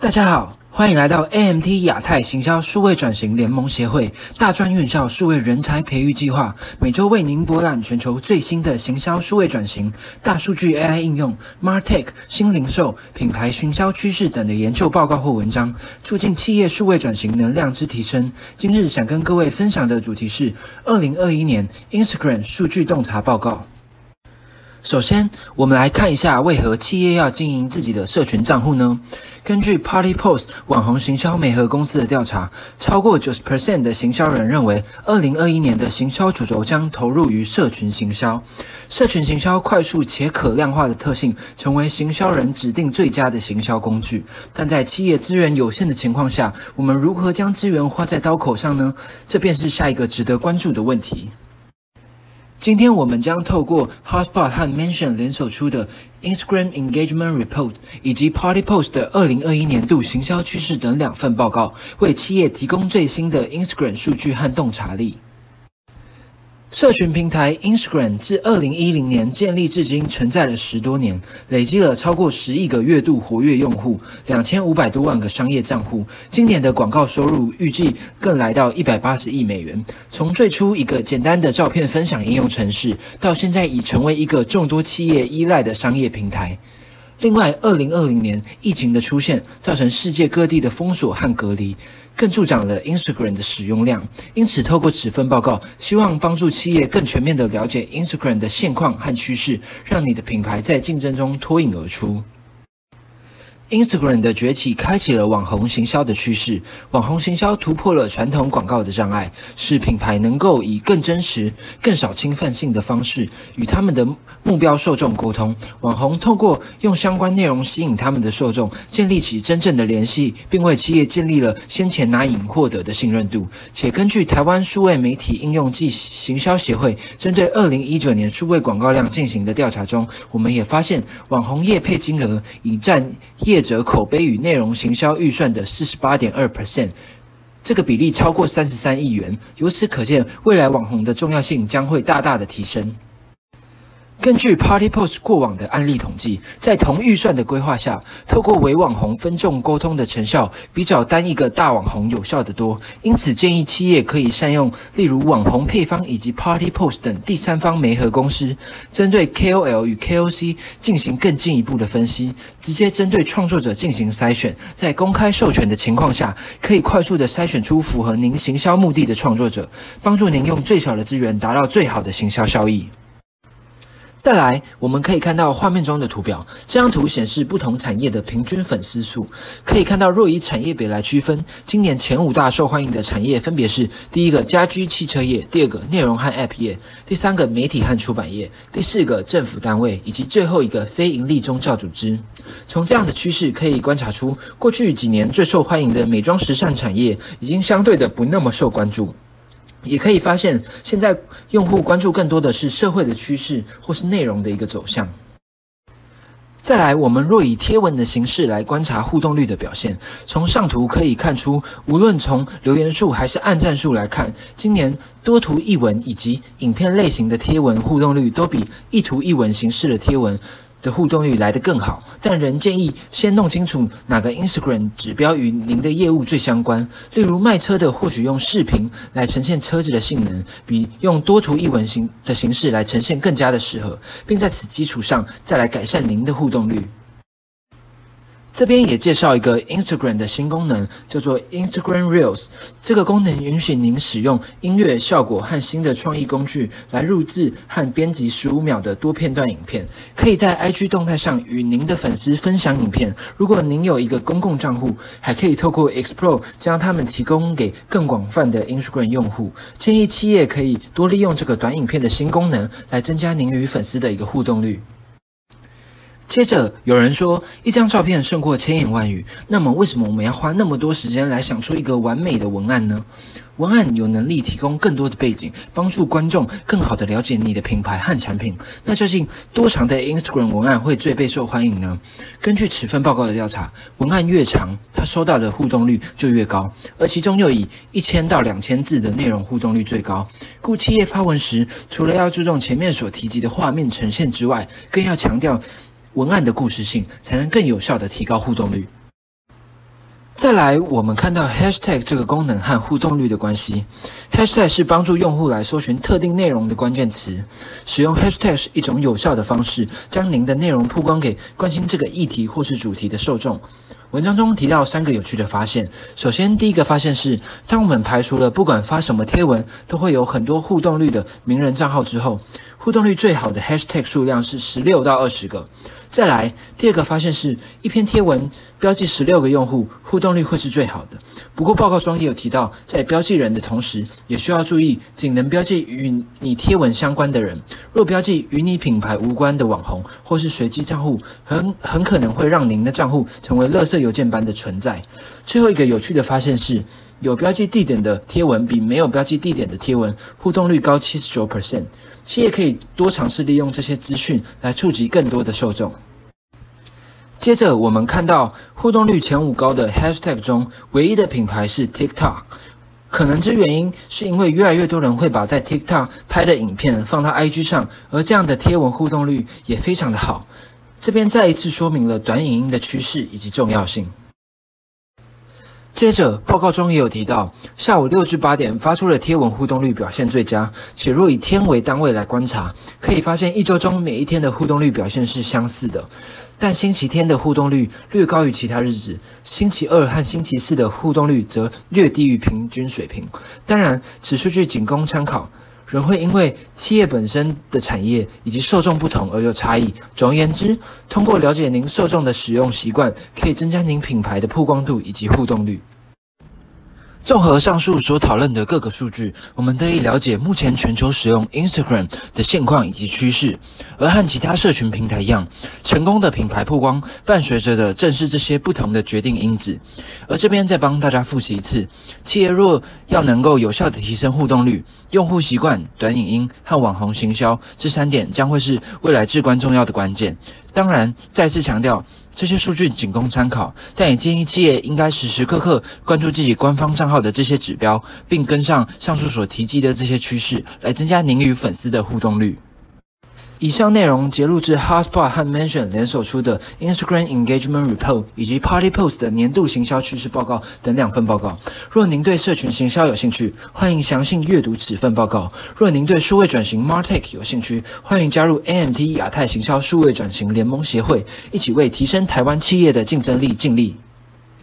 大家好，欢迎来到 AMT 亚太行销数位转型联盟协会大专院校数位人才培育计划，每周为您博览全球最新的行销数位转型、大数据 AI 应用、Martech 新零售、品牌行销趋势等的研究报告或文章，促进企业数位转型能量之提升。今日想跟各位分享的主题是二零二一年 Instagram 数据洞察报告。首先，我们来看一下为何企业要经营自己的社群账户呢？根据 Party Post 网红行销媒合公司的调查，超过九十 percent 的行销人认为，二零二一年的行销主轴将投入于社群行销。社群行销快速且可量化的特性，成为行销人指定最佳的行销工具。但在企业资源有限的情况下，我们如何将资源花在刀口上呢？这便是下一个值得关注的问题。今天我们将透过 Hotspot 和 Mention 联手出的 Instagram Engagement Report 以及 Party Post 的二零二一年度行销趋势等两份报告，为企业提供最新的 Instagram 数据和洞察力。社群平台 Instagram 自二零一零年建立至今，存在了十多年，累积了超过十亿个月度活跃用户，两千五百多万个商业账户。今年的广告收入预计更来到一百八十亿美元。从最初一个简单的照片分享应用程式，到现在已成为一个众多企业依赖的商业平台。另外，二零二零年疫情的出现，造成世界各地的封锁和隔离，更助长了 Instagram 的使用量。因此，透过此份报告，希望帮助企业更全面地了解 Instagram 的现况和趋势，让你的品牌在竞争中脱颖而出。Instagram 的崛起开启了网红行销的趋势。网红行销突破了传统广告的障碍，使品牌能够以更真实、更少侵犯性的方式与他们的目标受众沟通。网红透过用相关内容吸引他们的受众，建立起真正的联系，并为企业建立了先前难以获得的信任度。且根据台湾数位媒体应用暨行销协会针对二零一九年数位广告量进行的调查中，我们也发现网红业配金额已占业者口碑与内容行销预算的四十八点二 percent，这个比例超过三十三亿元。由此可见，未来网红的重要性将会大大的提升。根据 Party Post 过往的案例统计，在同预算的规划下，透过伪网红分众沟通的成效，比找单一个大网红有效得多。因此，建议企业可以善用例如网红配方以及 Party Post 等第三方媒合公司，针对 KOL 与 KOC 进行更进一步的分析，直接针对创作者进行筛选，在公开授权的情况下，可以快速的筛选出符合您行销目的的创作者，帮助您用最小的资源达到最好的行销效益。再来，我们可以看到画面中的图表。这张图显示不同产业的平均粉丝数。可以看到，若以产业别来区分，今年前五大受欢迎的产业分别是：第一个家居汽车业，第二个内容和 App 业，第三个媒体和出版业，第四个政府单位，以及最后一个非营利宗教组织。从这样的趋势可以观察出，过去几年最受欢迎的美妆时尚产业，已经相对的不那么受关注。也可以发现，现在用户关注更多的是社会的趋势，或是内容的一个走向。再来，我们若以贴文的形式来观察互动率的表现，从上图可以看出，无论从留言数还是按赞数来看，今年多图一文以及影片类型的贴文互动率都比一图一文形式的贴文。的互动率来得更好，但仍建议先弄清楚哪个 Instagram 指标与您的业务最相关。例如卖车的，或许用视频来呈现车子的性能，比用多图一文形的形式来呈现更加的适合，并在此基础上再来改善您的互动率。这边也介绍一个 Instagram 的新功能，叫做 Instagram Reels。这个功能允许您使用音乐效果和新的创意工具来录制和编辑十五秒的多片段影片，可以在 IG 动态上与您的粉丝分享影片。如果您有一个公共账户，还可以透过 Explore 将它们提供给更广泛的 Instagram 用户。建议企业可以多利用这个短影片的新功能，来增加您与粉丝的一个互动率。接着有人说，一张照片胜过千言万语。那么，为什么我们要花那么多时间来想出一个完美的文案呢？文案有能力提供更多的背景，帮助观众更好的了解你的品牌和产品。那究竟多长的 Instagram 文案会最备受欢迎呢？根据此份报告的调查，文案越长，它收到的互动率就越高，而其中又以一千到两千字的内容互动率最高。故企业发文时，除了要注重前面所提及的画面呈现之外，更要强调。文案的故事性，才能更有效的提高互动率。再来，我们看到 Hashtag 这个功能和互动率的关系。Hashtag 是帮助用户来搜寻特定内容的关键词。使用 Hashtag 是一种有效的方式，将您的内容曝光给关心这个议题或是主题的受众。文章中提到三个有趣的发现。首先，第一个发现是，当我们排除了不管发什么贴文都会有很多互动率的名人账号之后，互动率最好的 Hashtag 数量是十六到二十个。再来，第二个发现是一篇贴文标记十六个用户，互动率会是最好的。不过报告中也有提到，在标记人的同时，也需要注意仅能标记与你贴文相关的人。若标记与你品牌无关的网红或是随机账户，很很可能会让您的账户成为垃圾邮件般的存在。最后一个有趣的发现是，有标记地点的贴文比没有标记地点的贴文互动率高七十九 percent。企业可以多尝试利用这些资讯来触及更多的受众。接着，我们看到互动率前五高的 Hashtag 中，唯一的品牌是 TikTok。可能之原因是因为越来越多人会把在 TikTok 拍的影片放到 IG 上，而这样的贴文互动率也非常的好。这边再一次说明了短影音的趋势以及重要性。接着，报告中也有提到，下午六至八点发出的贴文互动率表现最佳，且若以天为单位来观察，可以发现一周中每一天的互动率表现是相似的，但星期天的互动率略高于其他日子，星期二和星期四的互动率则略低于平均水平。当然，此数据仅供参考，人会因为企业本身的产业以及受众不同而有差异。总而言之，通过了解您受众的使用习惯，可以增加您品牌的曝光度以及互动率。综合上述所讨论的各个数据，我们得以了解目前全球使用 Instagram 的现况以及趋势。而和其他社群平台一样，成功的品牌曝光伴随着的正是这些不同的决定因子。而这边再帮大家复习一次：企业若要能够有效的提升互动率、用户习惯、短影音和网红行销这三点，将会是未来至关重要的关键。当然，再次强调。这些数据仅供参考，但也建议企业应该时时刻刻关注自己官方账号的这些指标，并跟上上述所提及的这些趋势，来增加您与粉丝的互动率。以上内容节录自 Hotspot 和 Mention 联手出的 Instagram Engagement Report 以及 Party Post 的年度行销趋势报告等两份报告。若您对社群行销有兴趣，欢迎详细阅读此份报告。若您对数位转型 Martech 有兴趣，欢迎加入 AMT 亚太行销数位转型联盟协会，一起为提升台湾企业的竞争力尽力。